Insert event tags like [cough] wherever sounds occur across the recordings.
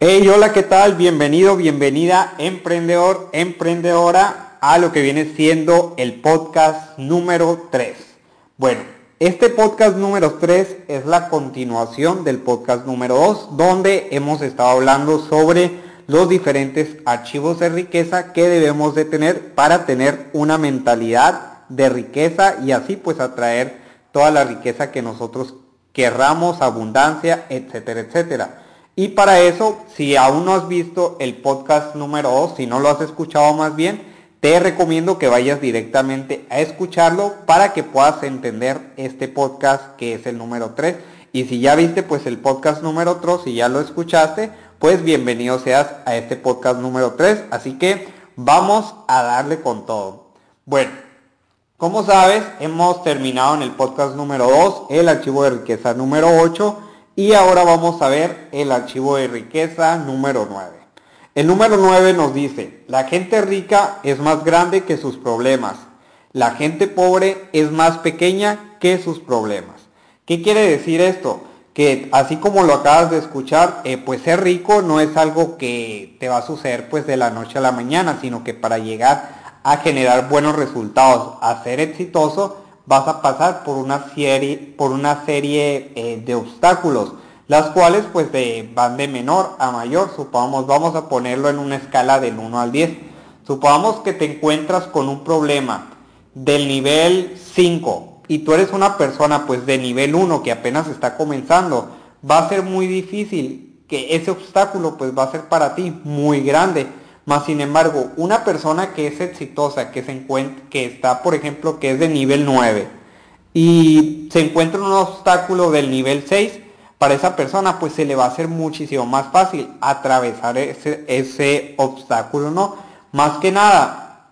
Hey, hola, ¿qué tal? Bienvenido, bienvenida, emprendedor, emprendedora, a lo que viene siendo el podcast número 3. Bueno, este podcast número 3 es la continuación del podcast número 2, donde hemos estado hablando sobre los diferentes archivos de riqueza que debemos de tener para tener una mentalidad de riqueza y así pues atraer toda la riqueza que nosotros querramos, abundancia, etcétera, etcétera. Y para eso, si aún no has visto el podcast número 2, si no lo has escuchado más bien, te recomiendo que vayas directamente a escucharlo para que puedas entender este podcast que es el número 3. Y si ya viste pues el podcast número 3, si ya lo escuchaste, pues bienvenido seas a este podcast número 3. Así que vamos a darle con todo. Bueno, como sabes, hemos terminado en el podcast número 2 el archivo de riqueza número 8 y ahora vamos a ver el archivo de riqueza número 9. El número 9 nos dice, la gente rica es más grande que sus problemas. La gente pobre es más pequeña que sus problemas. ¿Qué quiere decir esto? Que así como lo acabas de escuchar, eh, pues ser rico no es algo que te va a suceder pues de la noche a la mañana, sino que para llegar a generar buenos resultados, a ser exitoso, vas a pasar por una serie, por una serie eh, de obstáculos, las cuales pues van de menor a mayor, supongamos, vamos a ponerlo en una escala del 1 al 10. Supongamos que te encuentras con un problema del nivel 5 y tú eres una persona pues de nivel 1 que apenas está comenzando, va a ser muy difícil que ese obstáculo pues va a ser para ti muy grande más sin embargo, una persona que es exitosa, que se encuentra, que está, por ejemplo, que es de nivel 9 y se encuentra un obstáculo del nivel 6, para esa persona pues se le va a hacer muchísimo más fácil atravesar ese, ese obstáculo, ¿no? Más que nada,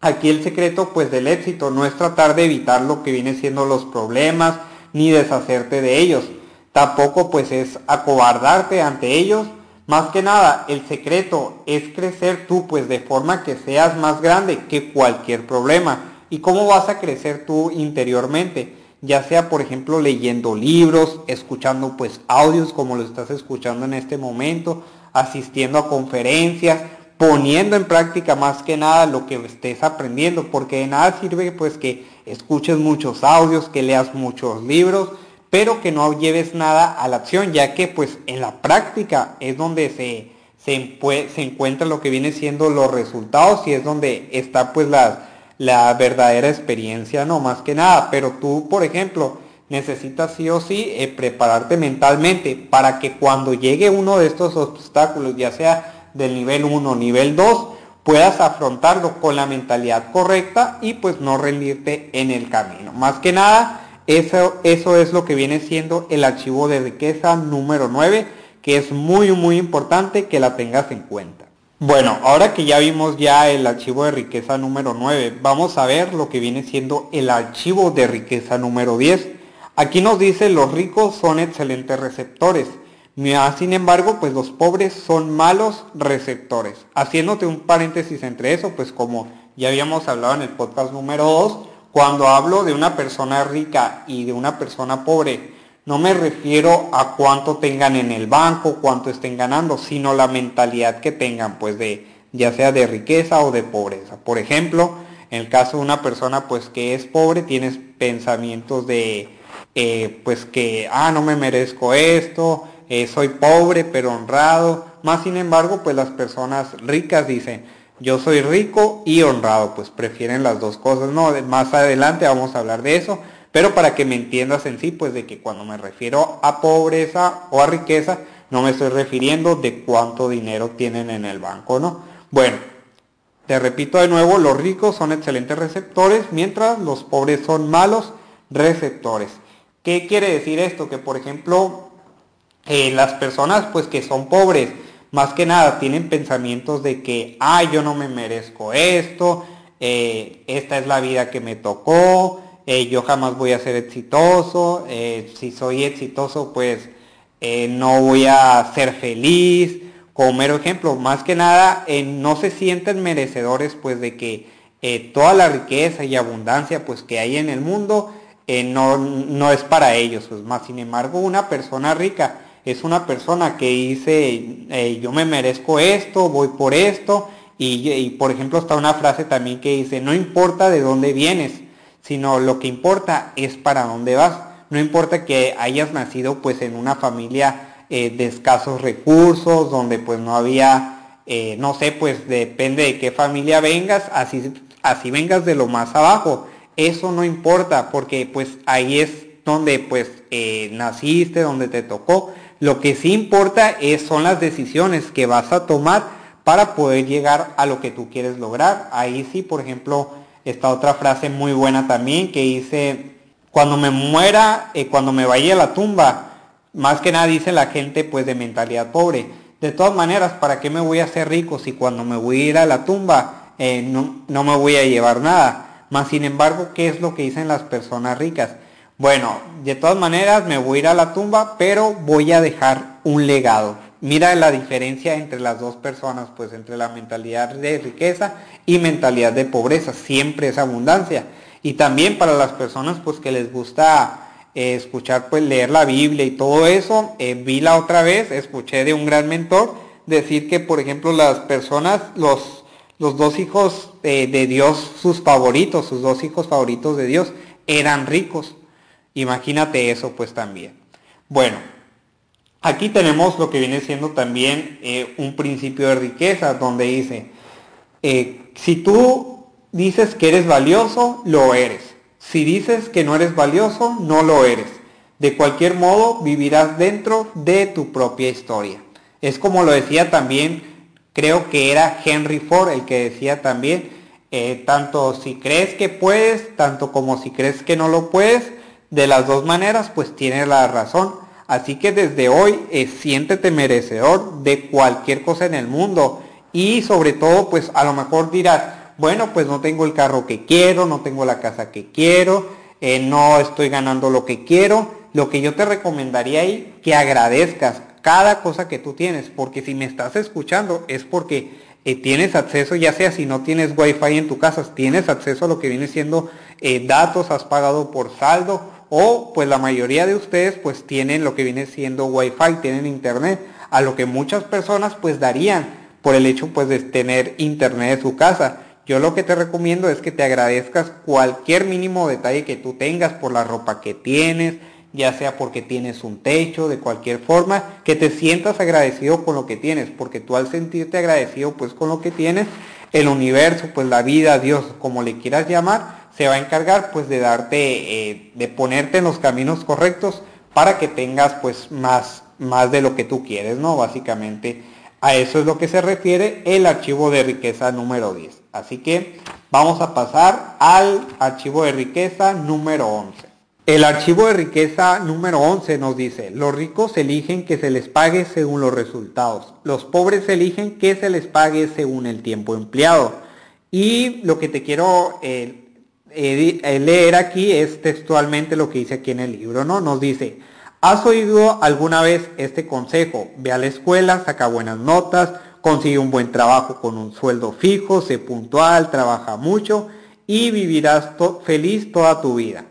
aquí el secreto pues del éxito no es tratar de evitar lo que viene siendo los problemas ni deshacerte de ellos. Tampoco pues es acobardarte ante ellos, más que nada, el secreto es crecer tú, pues de forma que seas más grande que cualquier problema. ¿Y cómo vas a crecer tú interiormente? Ya sea, por ejemplo, leyendo libros, escuchando pues audios como lo estás escuchando en este momento, asistiendo a conferencias, poniendo en práctica más que nada lo que estés aprendiendo, porque de nada sirve pues que escuches muchos audios, que leas muchos libros, pero que no lleves nada a la acción, ya que pues en la práctica es donde se, se, encuentra lo que viene siendo los resultados y es donde está pues la, la verdadera experiencia, no más que nada. Pero tú, por ejemplo, necesitas sí o sí eh, prepararte mentalmente para que cuando llegue uno de estos obstáculos, ya sea del nivel 1 o nivel 2, puedas afrontarlo con la mentalidad correcta y pues no rendirte en el camino. Más que nada, eso, eso es lo que viene siendo el archivo de riqueza número 9, que es muy muy importante que la tengas en cuenta. Bueno, ahora que ya vimos ya el archivo de riqueza número 9, vamos a ver lo que viene siendo el archivo de riqueza número 10. Aquí nos dice los ricos son excelentes receptores, sin embargo, pues los pobres son malos receptores. Haciéndote un paréntesis entre eso, pues como ya habíamos hablado en el podcast número 2, cuando hablo de una persona rica y de una persona pobre, no me refiero a cuánto tengan en el banco, cuánto estén ganando, sino la mentalidad que tengan, pues de ya sea de riqueza o de pobreza. Por ejemplo, en el caso de una persona pues que es pobre, tienes pensamientos de eh, pues que, ah, no me merezco esto, eh, soy pobre pero honrado. Más sin embargo, pues las personas ricas dicen, yo soy rico y honrado, pues prefieren las dos cosas, ¿no? Más adelante vamos a hablar de eso, pero para que me entiendas en sí, pues de que cuando me refiero a pobreza o a riqueza, no me estoy refiriendo de cuánto dinero tienen en el banco, ¿no? Bueno, te repito de nuevo, los ricos son excelentes receptores, mientras los pobres son malos receptores. ¿Qué quiere decir esto? Que por ejemplo, eh, las personas pues que son pobres, más que nada tienen pensamientos de que, ay, yo no me merezco esto, eh, esta es la vida que me tocó, eh, yo jamás voy a ser exitoso, eh, si soy exitoso pues no voy a ser feliz. Como mero ejemplo, más que nada no se sienten merecedores pues de que toda la riqueza y abundancia pues que hay en el mundo no, no es para ellos. Pues más sin embargo una persona rica Es una persona que dice, yo me merezco esto, voy por esto. Y, y por ejemplo está una frase también que dice, no importa de dónde vienes, sino lo que importa es para dónde vas. No importa que hayas nacido pues en una familia eh, de escasos recursos, donde pues no había, eh, no sé, pues depende de qué familia vengas, así, así vengas de lo más abajo. Eso no importa porque pues ahí es donde pues eh, naciste, donde te tocó. Lo que sí importa es, son las decisiones que vas a tomar para poder llegar a lo que tú quieres lograr. Ahí sí, por ejemplo, esta otra frase muy buena también que dice, cuando me muera, eh, cuando me vaya a la tumba, más que nada dice la gente pues de mentalidad pobre. De todas maneras, ¿para qué me voy a hacer rico si cuando me voy a ir a la tumba eh, no, no me voy a llevar nada? Más sin embargo, ¿qué es lo que dicen las personas ricas? Bueno, de todas maneras me voy a ir a la tumba, pero voy a dejar un legado. Mira la diferencia entre las dos personas, pues entre la mentalidad de riqueza y mentalidad de pobreza. Siempre es abundancia. Y también para las personas pues que les gusta eh, escuchar, pues leer la Biblia y todo eso, eh, vi la otra vez, escuché de un gran mentor decir que, por ejemplo, las personas, los, los dos hijos eh, de Dios, sus favoritos, sus dos hijos favoritos de Dios, eran ricos. Imagínate eso pues también. Bueno, Aquí tenemos lo que viene siendo también eh, un principio de riqueza, donde dice, eh, si tú dices que eres valioso, lo eres. Si dices que no eres valioso, no lo eres. De cualquier modo, vivirás dentro de tu propia historia. Es como lo decía también, creo que era Henry Ford el que decía también, eh, tanto si crees que puedes, tanto como si crees que no lo puedes, de las dos maneras, pues tienes la razón Así que desde hoy eh, siéntete merecedor de cualquier cosa en el mundo. Y sobre todo, pues a lo mejor dirás, bueno, pues no tengo el carro que quiero, no tengo la casa que quiero, eh, no estoy ganando lo que quiero. Lo que yo te recomendaría ahí, que agradezcas cada cosa que tú tienes, porque si me estás escuchando es porque eh, tienes acceso, ya sea si no tienes wifi en tu casa, tienes acceso a lo que viene siendo datos, has pagado por saldo o pues la mayoría de ustedes pues tienen lo que viene siendo wifi, tienen internet, a lo que muchas personas pues darían por el hecho pues de tener internet en su casa. Yo lo que te recomiendo es que te agradezcas cualquier mínimo detalle que tú tengas por la ropa que tienes, ya sea porque tienes un techo, de cualquier forma, que te sientas agradecido con lo que tienes, porque tú al sentirte agradecido pues con lo que tienes, el universo, pues la vida, Dios, como le quieras llamar, se va a encargar pues de darte, eh, de ponerte en los caminos correctos para que tengas pues más, más de lo que tú quieres, ¿no? Básicamente a eso es lo que se refiere el archivo de riqueza número 10. Así que vamos a pasar al archivo de riqueza número 11. El archivo de riqueza número 11 nos dice, los ricos eligen que se les pague según los resultados, los pobres eligen que se les pague según el tiempo empleado. Y lo que te quiero eh, leer aquí es textualmente lo que dice aquí en el libro, ¿no? Nos dice, ¿has oído alguna vez este consejo? Ve a la escuela, saca buenas notas, consigue un buen trabajo con un sueldo fijo, sé puntual, trabaja mucho y vivirás feliz toda tu vida.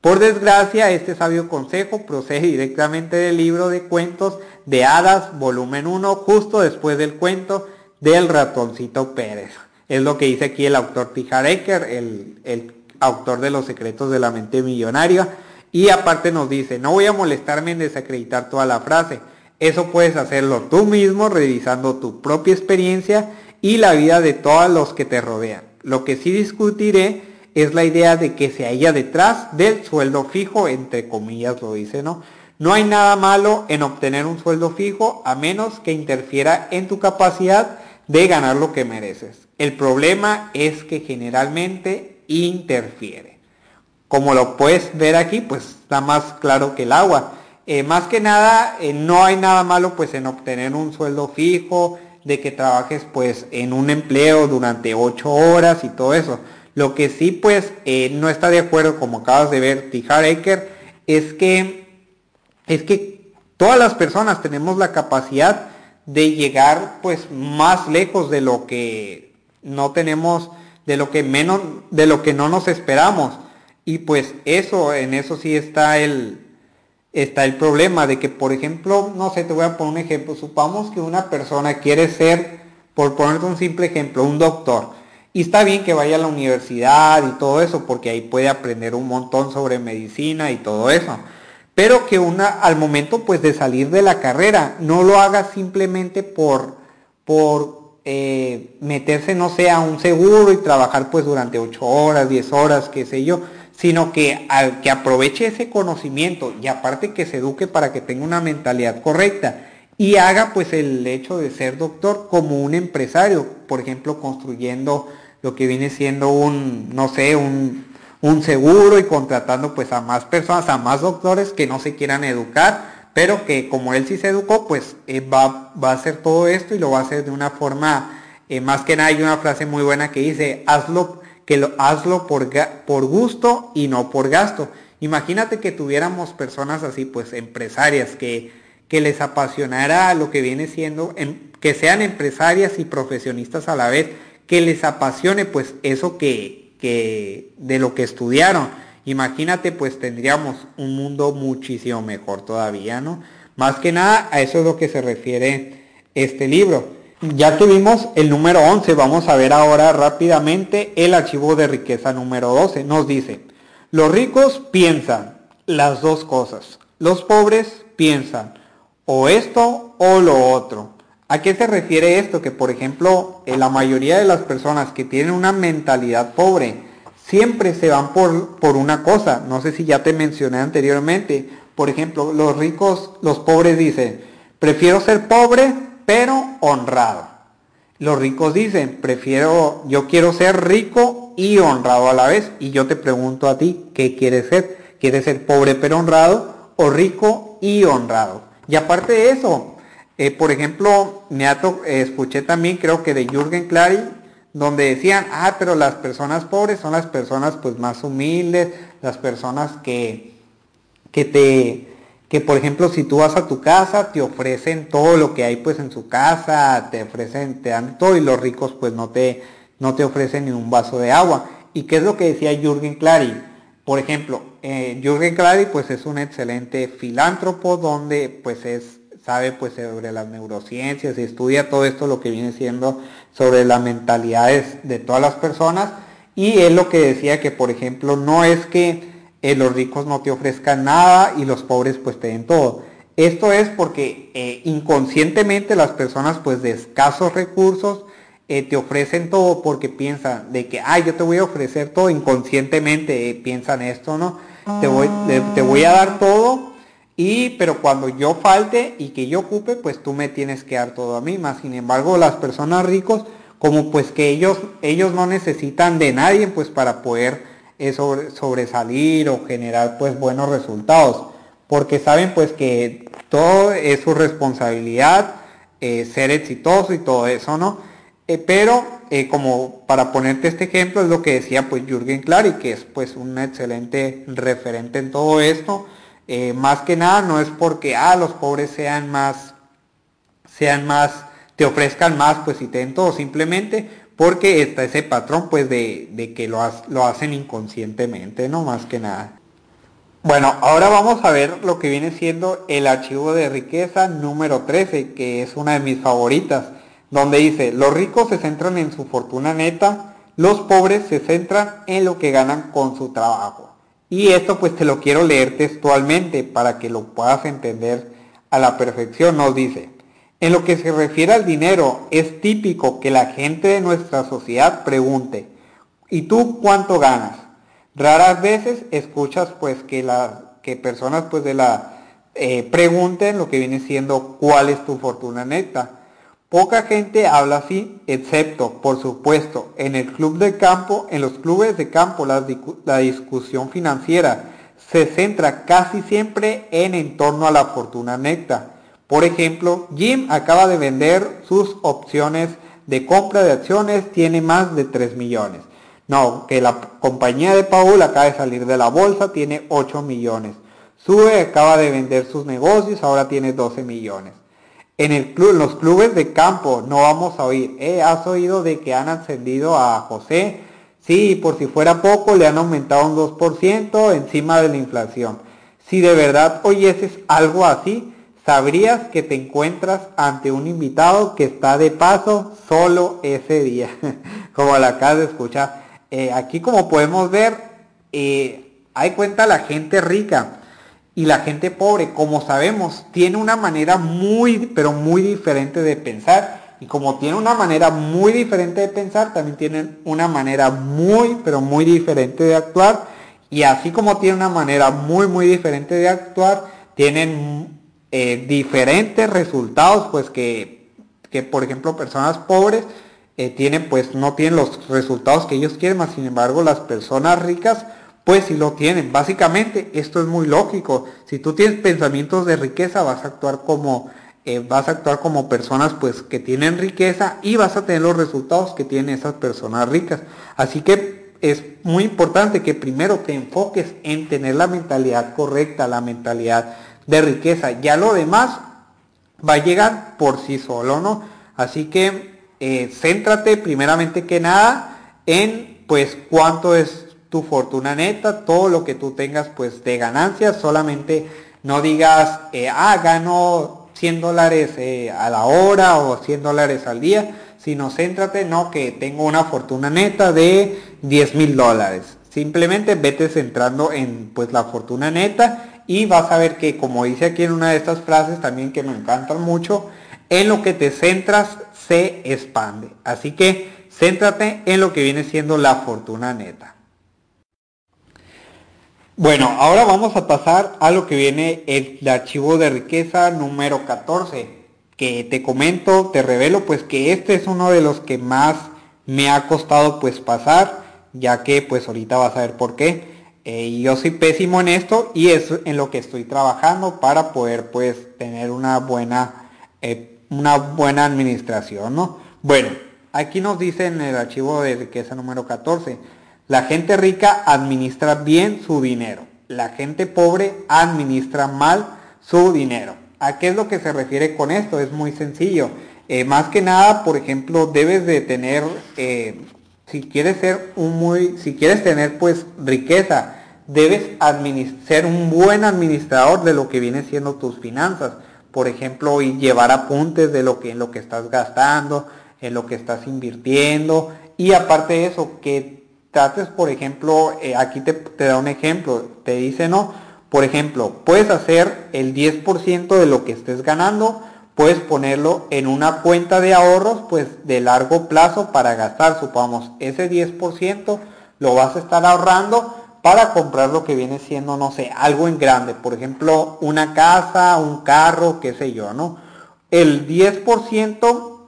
Por desgracia, este sabio consejo procede directamente del libro de cuentos de hadas, volumen 1, justo después del cuento del ratoncito Pérez. Es lo que dice aquí el autor Tijar Ecker, el, autor de Los secretos de la mente millonaria. Y aparte nos dice, no voy a molestarme en desacreditar toda la frase. Eso puedes hacerlo tú mismo revisando tu propia experiencia y la vida de todos los que te rodean. Lo que sí discutiré es la idea de que se haya detrás del sueldo fijo, entre comillas lo dice, ¿no? No hay nada malo en obtener un sueldo fijo a menos que interfiera en tu capacidad de ganar lo que mereces. El problema es que generalmente interfiere. Como lo puedes ver aquí, pues está más claro que el agua. Eh, más que nada, eh, no hay nada malo pues en obtener un sueldo fijo, de que trabajes pues en un empleo durante ocho horas y todo eso. Lo que sí pues eh, no está de acuerdo, como acabas de ver, Tijar Eker, es que, es que todas las personas tenemos la capacidad de llegar pues más lejos de lo que no tenemos, de lo que menos, de lo que no nos esperamos. Y pues eso, en eso sí está el, está el problema de que, por ejemplo, no sé, te voy a poner un ejemplo. Supongamos que una persona quiere ser, por ponerte un simple ejemplo, un doctor. Y está bien que vaya a la universidad y todo eso, porque ahí puede aprender un montón sobre medicina y todo eso. Pero que una, al momento pues de salir de la carrera, no lo haga simplemente por, por eh, meterse, no sé, a un seguro y trabajar pues durante 8 horas, 10 horas, qué sé yo, sino que, al, que aproveche ese conocimiento y aparte que se eduque para que tenga una mentalidad correcta y haga pues el hecho de ser doctor como un empresario, por ejemplo, construyendo lo que viene siendo un, no sé, un, un seguro y contratando pues a más personas, a más doctores que no se quieran educar, pero que como él sí se educó, pues eh, va, va, a hacer todo esto y lo va a hacer de una forma, eh, más que nada hay una frase muy buena que dice, hazlo que lo, hazlo por, por gusto y no por gasto. Imagínate que tuviéramos personas así, pues empresarias, que, que les apasionara lo que viene siendo, em, que sean empresarias y profesionistas a la vez, que les apasione pues eso que, que de lo que estudiaron. Imagínate pues tendríamos un mundo muchísimo mejor todavía, ¿no? Más que nada a eso es lo que se refiere este libro. Ya tuvimos el número 11, vamos a ver ahora rápidamente el archivo de riqueza número 12. Nos dice, los ricos piensan las dos cosas, los pobres piensan o esto o lo otro. ¿A qué se refiere esto? Que por ejemplo, la mayoría de las personas que tienen una mentalidad pobre siempre se van por, por una cosa. No sé si ya te mencioné anteriormente. Por ejemplo, los ricos, los pobres dicen, prefiero ser pobre pero honrado. Los ricos dicen, prefiero, yo quiero ser rico y honrado a la vez. Y yo te pregunto a ti, ¿qué quieres ser? ¿Quieres ser pobre pero honrado o rico y honrado? Y aparte de eso, eh, por ejemplo, me escuché también, creo que de Jürgen Clary, donde decían, ah, pero las personas pobres son las personas pues más humildes, las personas que, que te, que por ejemplo si tú vas a tu casa te ofrecen todo lo que hay pues en su casa, te ofrecen, te dan todo y los ricos pues no te, no te ofrecen ni un vaso de agua. ¿Y qué es lo que decía Jürgen Clary? Por ejemplo, eh, Jürgen Clary pues es un excelente filántropo donde pues es, sabe pues sobre las neurociencias y estudia todo esto lo que viene siendo sobre las mentalidades de todas las personas y él lo que decía que por ejemplo no es que eh, los ricos no te ofrezcan nada y los pobres pues te den todo. Esto es porque eh, inconscientemente las personas pues de escasos recursos eh, te ofrecen todo porque piensan de que, ay, yo te voy a ofrecer todo, inconscientemente piensan esto, ¿no? Te voy, te voy a dar todo y, pero cuando yo falte y que yo ocupe, pues tú me tienes que dar todo a mí. Más sin embargo, las personas ricos, como pues que ellos, ellos no necesitan de nadie pues para poder es sobresalir o generar pues buenos resultados. Porque saben pues que todo es su responsabilidad eh, ser exitoso y todo eso no eh, pero eh, como para ponerte este ejemplo es lo que decía pues Jürgen Clary que es pues un excelente referente en todo esto más que nada no es porque ah los pobres sean más sean más te ofrezcan más pues si te den todo simplemente porque está ese patrón pues de, que lo, lo hacen inconscientemente, no más que nada. Bueno, ahora vamos a ver lo que viene siendo el archivo de riqueza número 13, que es una de mis favoritas, donde dice, los ricos se centran en su fortuna neta, los pobres se centran en lo que ganan con su trabajo. Y esto pues te lo quiero leer textualmente para que lo puedas entender a la perfección. Nos dice, en lo que se refiere al dinero, es típico que la gente de nuestra sociedad pregunte, ¿y tú cuánto ganas? Raras veces escuchas pues que, la, que personas pues de la eh, pregunten lo que viene siendo cuál es tu fortuna neta. Poca gente habla así, excepto, por supuesto, en el club de campo, en los clubes de campo la, la discusión financiera se centra casi siempre en torno a la fortuna neta por ejemplo, Jim acaba de vender sus opciones de compra de acciones, tiene más de 3 millones. No, que la compañía de Paul acaba de salir de la bolsa, tiene 8 millones. Sue acaba de vender sus negocios, ahora tiene 12 millones. En, el club, los clubes de campo no vamos a oír, eh, ¿has oído de que han ascendido a José? Sí, por si fuera poco, le han aumentado un 2% encima de la inflación. Si de verdad oyeses algo así, sabrías que te encuentras ante un invitado que está de paso solo ese día, [laughs] como la acabas de escuchar. Eh, aquí como podemos ver, eh, hay cuenta la gente rica y la gente pobre, como sabemos, tiene una manera muy, pero muy diferente de pensar. Y como tiene una manera muy diferente de pensar, también tienen una manera muy, pero muy diferente de actuar. Y así como tiene una manera muy, muy diferente de actuar, tienen eh, diferentes resultados, pues que, que, por ejemplo personas pobres eh, tienen, pues no tienen los resultados que ellos quieren, más sin embargo las personas ricas, pues sí lo tienen. Básicamente esto es muy lógico. Si tú tienes pensamientos de riqueza, vas a actuar como eh, vas a actuar como personas pues que tienen riqueza y vas a tener los resultados que tienen esas personas ricas. Así que es muy importante que primero te enfoques en tener la mentalidad correcta, la mentalidad de riqueza. Ya lo demás va a llegar por sí solo, ¿no? Así que eh, céntrate primeramente que nada en pues cuánto es tu fortuna neta, todo lo que tú tengas pues de ganancias, solamente no digas, eh, ah, gano 100 dólares eh, a la hora o 100 dólares al día, sino céntrate, no, que tengo una fortuna neta de 10 mil dólares. Simplemente vete centrando en pues la fortuna neta y vas a ver que como dice aquí en una de estas frases también que me encantan mucho, en lo que te centras se expande. Así que céntrate en lo que viene siendo la fortuna neta. Bueno, ahora vamos a pasar a lo que viene el, archivo de riqueza número 14, que te comento, te revelo pues que este es uno de los que más me ha costado pues pasar, ya que pues ahorita vas a ver por qué. Eh, yo soy pésimo en esto y es en lo que estoy trabajando para poder pues tener una buena, eh, una buena administración, ¿no? Bueno, aquí nos dice en el archivo de riqueza número 14, la gente rica administra bien su dinero, la gente pobre administra mal su dinero. ¿A qué es lo que se refiere con esto? Es muy sencillo. Eh, más que nada, por ejemplo, debes de tener si quieres ser muy, si quieres tener pues riqueza, debes ser un buen administrador de lo que viene siendo tus finanzas. Por ejemplo, y llevar apuntes de lo que, en lo que estás gastando, en lo que estás invirtiendo. Y aparte de eso, que trates, por ejemplo, eh, aquí te, da un ejemplo, te dice, no, por ejemplo, puedes hacer el 10% de lo que estés ganando, puedes ponerlo en una cuenta de ahorros pues de largo plazo para gastar, supongamos, ese 10% lo vas a estar ahorrando para comprar lo que viene siendo, no sé, algo en grande, por ejemplo, una casa, un carro, qué sé yo, ¿no? El 10%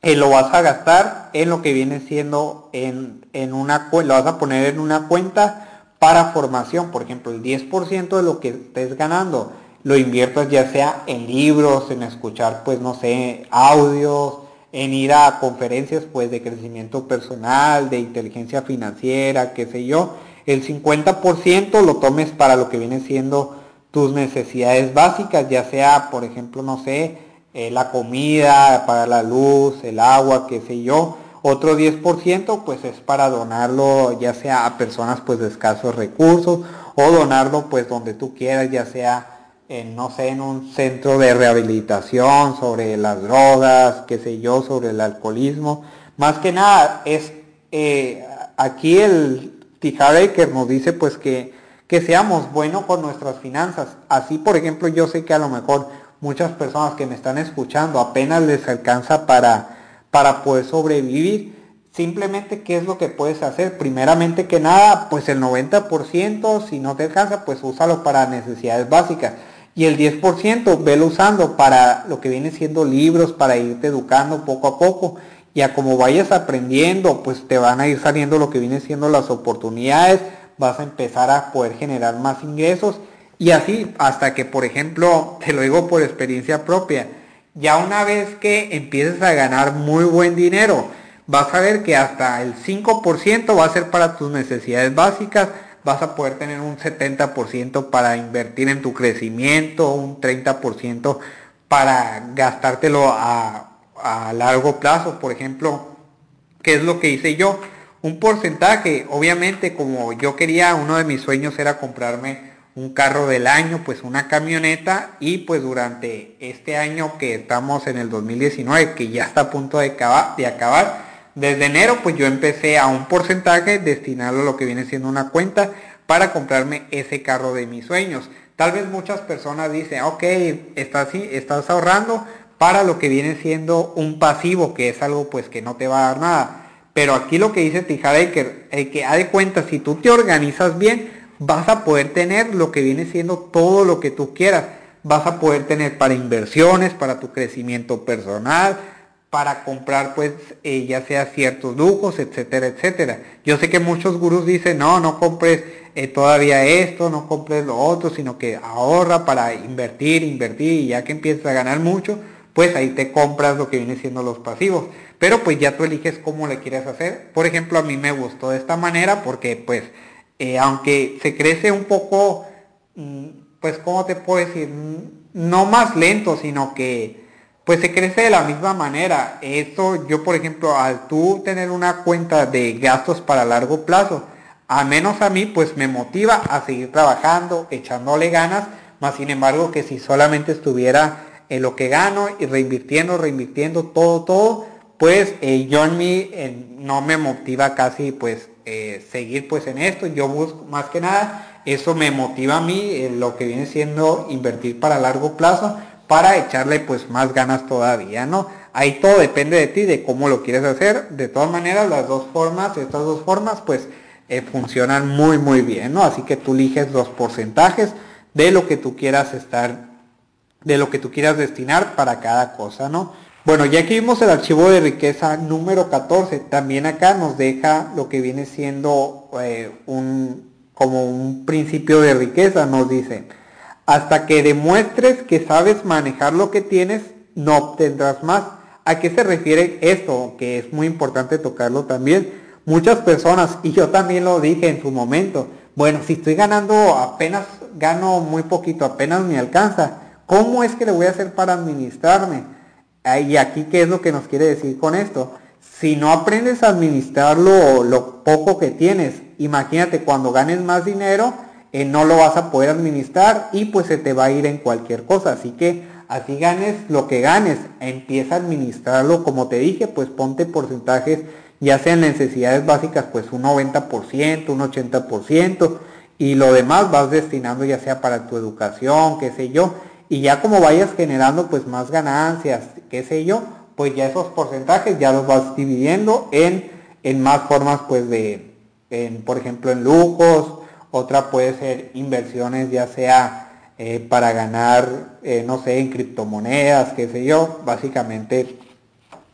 eh, lo vas a gastar en lo que viene siendo en, en una lo vas a poner en una cuenta para formación, por ejemplo, el 10% de lo que estés ganando lo inviertas ya sea en libros, en escuchar, pues no sé, audios, en ir a conferencias pues de crecimiento personal, de inteligencia financiera, qué sé yo. El 50% lo tomes para lo que viene siendo tus necesidades básicas, ya sea, por ejemplo, no sé, eh, la comida, para la luz, el agua, qué sé yo. Otro 10% pues es para donarlo ya sea a personas pues de escasos recursos o donarlo pues donde tú quieras, ya sea en, no sé, en un centro de rehabilitación sobre las drogas, qué sé yo, sobre el alcoholismo. Más que nada, es eh, aquí el Tijareker nos dice pues que, que seamos buenos con nuestras finanzas. Así, por ejemplo, yo sé que a lo mejor muchas personas que me están escuchando apenas les alcanza para, para poder sobrevivir. Simplemente, ¿qué es lo que puedes hacer? Primeramente que nada, pues el 90%, si no te alcanza, pues úsalo para necesidades básicas y el 10% velo usando para lo que viene siendo libros, para irte educando poco a poco. Y a como vayas aprendiendo, pues te van a ir saliendo lo que viene siendo las oportunidades, vas a empezar a poder generar más ingresos. Y así hasta que, por ejemplo, [laughs] te lo digo por experiencia propia, ya una vez que empieces a ganar muy buen dinero, vas a ver que hasta el 5% va a ser para tus necesidades básicas, vas a poder tener un 70% para invertir en tu crecimiento, un 30% para gastártelo a, largo plazo. Por ejemplo, ¿qué es lo que hice yo? Un porcentaje, obviamente como yo quería, uno de mis sueños era comprarme un carro del año, pues una camioneta y pues durante este año que estamos en el 2019, que ya está a punto de acabar, de acabar desde enero pues yo empecé a un porcentaje destinarlo a lo que viene siendo una cuenta para comprarme ese carro de mis sueños. Tal vez muchas personas dicen, ok, estás, estás ahorrando para lo que viene siendo un pasivo, que es algo pues que no te va a dar nada. Pero aquí lo que dice Tijadeker, el que ha de cuenta, si tú te organizas bien, vas a poder tener lo que viene siendo todo lo que tú quieras. Vas a poder tener para inversiones, para tu crecimiento personal, para comprar pues eh, ya sea ciertos lujos, etcétera, etcétera. Yo sé que muchos gurús dicen, no, no compres eh, todavía esto, no compres lo otro, sino que ahorra para invertir, invertir y ya que empiezas a ganar mucho, pues ahí te compras lo que viene siendo los pasivos. Pero pues ya tú eliges cómo le quieres hacer. Por ejemplo, a mí me gustó de esta manera porque pues eh, aunque se crece un poco, mm, pues cómo te puedo decir, no más lento, sino que pues se crece de la misma manera. Esto yo, por ejemplo, al tú tener una cuenta de gastos para largo plazo, a menos a mí, pues me motiva a seguir trabajando, echándole ganas, más sin embargo que si solamente estuviera en lo que gano y reinvirtiendo, reinvirtiendo todo, todo, pues eh, yo en mí no me motiva casi pues eh, seguir pues en esto, yo busco más que nada, eso me motiva a mí lo que viene siendo invertir para largo plazo, para echarle pues más ganas todavía, ¿no? Ahí todo depende de ti, de cómo lo quieres hacer. De todas maneras, las dos formas, estas dos formas, pues eh, funcionan muy muy bien, ¿no? Así que tú eliges los porcentajes de lo que tú quieras estar, de lo que tú quieras destinar para cada cosa, ¿no? Bueno, ya que vimos el archivo de riqueza número 14, también acá nos deja lo que viene siendo eh, un, como un principio de riqueza, nos dice, hasta que demuestres que sabes manejar lo que tienes, no obtendrás más. ¿A qué se refiere esto? Que es muy importante tocarlo también. Muchas personas, y yo también lo dije en su momento, bueno, si estoy ganando apenas, gano muy poquito, apenas me alcanza, ¿cómo es que le voy a hacer para administrarme? Y aquí, ¿qué es lo que nos quiere decir con esto? Si no aprendes a administrar lo, lo poco que tienes, imagínate cuando ganes más dinero, eh, no lo vas a poder administrar y pues se te va a ir en cualquier cosa. Así que así ganes lo que ganes, empieza a administrarlo como te dije, pues ponte porcentajes ya sean necesidades básicas pues un 90%, un 80% y lo demás vas destinando ya sea para tu educación, qué sé yo, y ya como vayas generando pues más ganancias, qué sé yo, pues ya esos porcentajes ya los vas dividiendo en, en más formas pues de, en, por ejemplo en lujos, otra puede ser inversiones ya sea eh, para ganar, eh, no sé, en criptomonedas, qué sé yo. Básicamente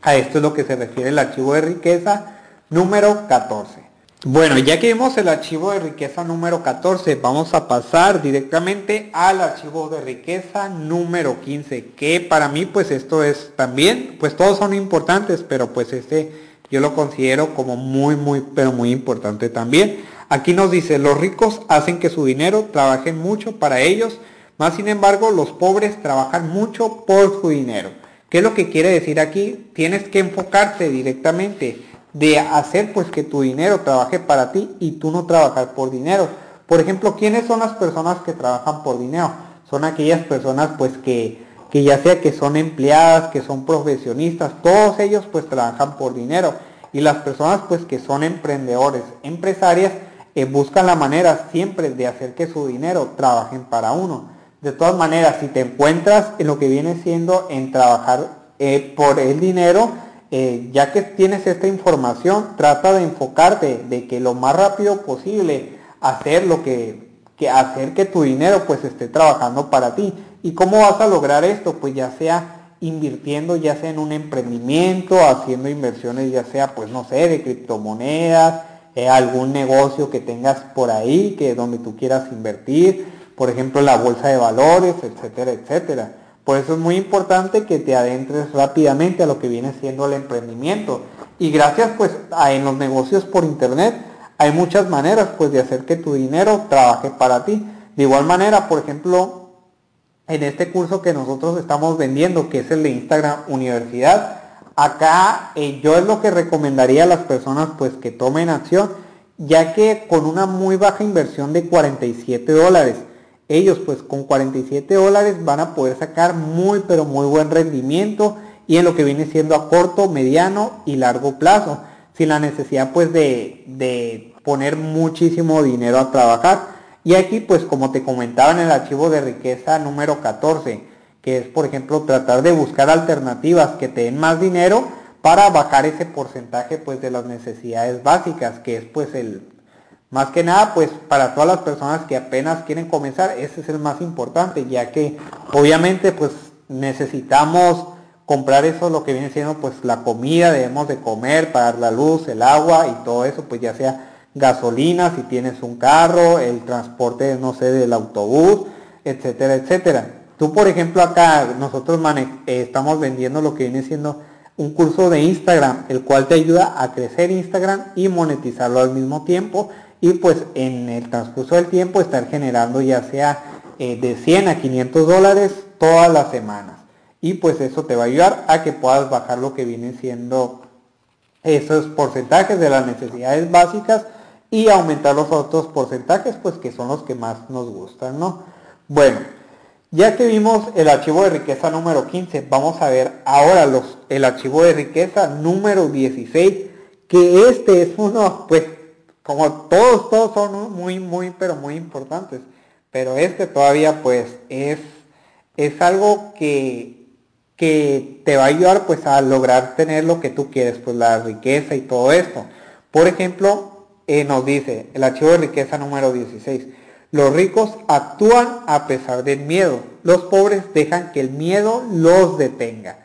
a esto es lo que se refiere el archivo de riqueza número 14. Bueno, ya que vimos el archivo de riqueza número 14, vamos a pasar directamente al archivo de riqueza número 15, que para mí pues esto es también, pues todos son importantes, pero pues este yo lo considero como muy, muy, pero muy importante también. Aquí nos dice, los ricos hacen que su dinero trabaje mucho para ellos, más sin embargo los pobres trabajan mucho por su dinero. ¿Qué es lo que quiere decir aquí? Tienes que enfocarte directamente de hacer pues que tu dinero trabaje para ti y tú no trabajar por dinero. Por ejemplo, ¿quiénes son las personas que trabajan por dinero? Son aquellas personas pues que, que ya sea que son empleadas, que son profesionistas, todos ellos pues trabajan por dinero. Y las personas pues que son emprendedores, empresarias, eh, buscan la manera siempre de hacer que su dinero trabajen para uno. De todas maneras, si te encuentras en lo que viene siendo en trabajar eh, por el dinero, eh, ya que tienes esta información, trata de enfocarte de que lo más rápido posible hacer lo que, que hacer que tu dinero pues esté trabajando para ti. ¿Y cómo vas a lograr esto? Pues ya sea invirtiendo ya sea en un emprendimiento, haciendo inversiones ya sea pues no sé, de criptomonedas, eh, algún negocio que tengas por ahí, que donde tú quieras invertir, por ejemplo la bolsa de valores, etcétera, etcétera. Por eso es muy importante que te adentres rápidamente a lo que viene siendo el emprendimiento. Y gracias pues a, en los negocios por internet hay muchas maneras pues de hacer que tu dinero trabaje para ti. De igual manera, por ejemplo, en este curso que nosotros estamos vendiendo, que es el de Instagram Universidad, Acá eh, yo es lo que recomendaría a las personas pues que tomen acción, ya que con una muy baja inversión de 47 dólares, ellos pues con 47 dólares van a poder sacar muy pero muy buen rendimiento y en lo que viene siendo a corto, mediano y largo plazo, sin la necesidad pues de, de poner muchísimo dinero a trabajar. Y aquí pues como te comentaba en el archivo de riqueza número 14, que es por ejemplo tratar de buscar alternativas que te den más dinero para bajar ese porcentaje pues de las necesidades básicas, que es pues el más que nada, pues para todas las personas que apenas quieren comenzar, ese es el más importante, ya que obviamente pues necesitamos comprar eso, lo que viene siendo pues la comida, debemos de comer, pagar la luz, el agua y todo eso, pues ya sea gasolina, si tienes un carro, el transporte, no sé, del autobús, etcétera, etcétera. Tú, por ejemplo, acá nosotros eh, estamos vendiendo lo que viene siendo un curso de Instagram, el cual te ayuda a crecer Instagram y monetizarlo al mismo tiempo y pues en el transcurso del tiempo estar generando ya sea eh, de 100 a 500 dólares todas las semanas. Y pues eso te va a ayudar a que puedas bajar lo que viene siendo esos porcentajes de las necesidades básicas y aumentar los otros porcentajes pues que son los que más nos gustan no bueno ya que vimos el archivo de riqueza número 15 vamos a ver ahora los el archivo de riqueza número 16 que este es uno pues como todos, todos son muy, muy, pero muy importantes. Pero este todavía pues es, es algo que, que te va a ayudar pues a lograr tener lo que tú quieres, pues la riqueza y todo esto. Por ejemplo, eh, nos dice el archivo de riqueza número 16. Los ricos actúan a pesar del miedo. Los pobres dejan que el miedo los detenga.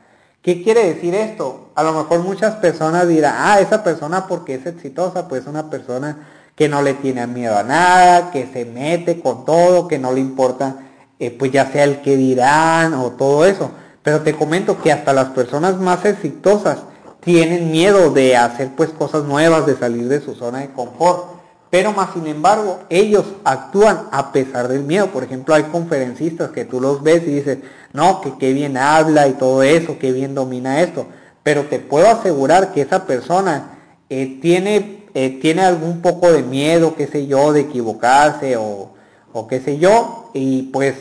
¿Qué quiere decir esto? A lo mejor muchas personas dirán, ah, esa persona porque es exitosa, pues es una persona que no le tiene miedo a nada, que se mete con todo, que no le importa, eh, pues ya sea el que dirán o todo eso. Pero te comento que hasta las personas más exitosas tienen miedo de hacer pues cosas nuevas, de salir de su zona de confort. Pero más sin embargo, ellos actúan a pesar del miedo. Por ejemplo, hay conferencistas que tú los ves y dices, no, que qué bien habla y todo eso, qué bien domina esto. Pero te puedo asegurar que esa persona eh, tiene, eh, tiene algún poco de miedo, qué sé yo, de equivocarse o, o qué sé yo. Y pues,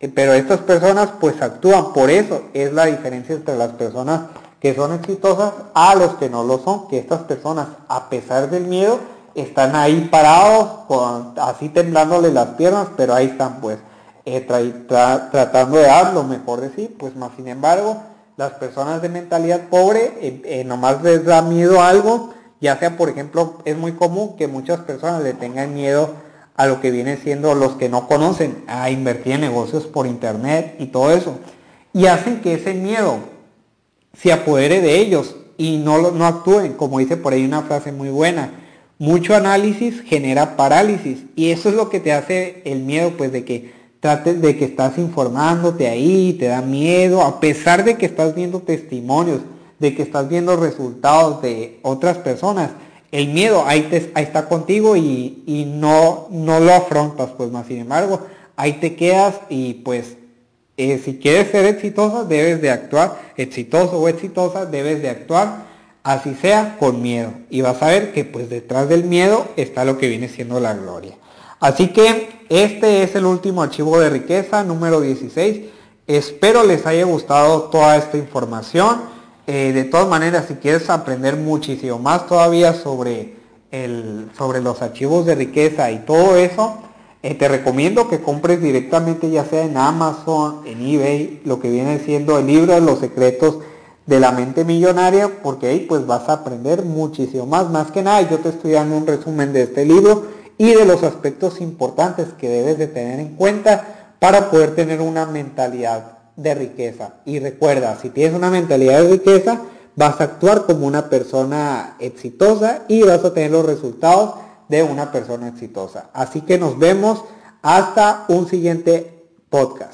eh, pero estas personas pues actúan. Por eso es la diferencia entre las personas que son exitosas a los que no lo son. Que estas personas, a pesar del miedo, están ahí parados, con, así temblándole las piernas, pero ahí están pues eh, tratando de dar lo mejor de sí, pues más sin embargo, las personas de mentalidad pobre eh, eh, nomás les da miedo a algo, ya sea por ejemplo, es muy común que muchas personas le tengan miedo a lo que viene siendo los que no conocen, a invertir en negocios por internet y todo eso, y hacen que ese miedo se apodere de ellos y no, no actúen, como dice por ahí una frase muy buena, mucho análisis genera parálisis y eso es lo que te hace el miedo pues de que trates de que estás informándote ahí, te da miedo, a pesar de que estás viendo testimonios, de que estás viendo resultados de otras personas, el miedo ahí, te, está contigo y, y, no, no lo afrontas, pues más sin embargo, ahí te quedas y pues eh, si quieres ser exitosa debes de actuar, exitoso o exitosa debes de actuar así sea con miedo. Y vas a ver que pues detrás del miedo está lo que viene siendo la gloria. Así que este es el último archivo de riqueza, número 16. Espero les haya gustado toda esta información. Eh, de todas maneras, si quieres aprender muchísimo más todavía sobre, el, sobre los archivos de riqueza y todo eso, eh, te recomiendo que compres directamente ya sea en Amazon, en eBay, lo que viene siendo el libro de los secretos de la mente millonaria porque ahí pues vas a aprender muchísimo más. Más que nada yo te estoy dando un resumen de este libro y de los aspectos importantes que debes de tener en cuenta para poder tener una mentalidad de riqueza. Y recuerda, si tienes una mentalidad de riqueza, vas a actuar como una persona exitosa y vas a tener los resultados de una persona exitosa. Así que nos vemos hasta un siguiente podcast.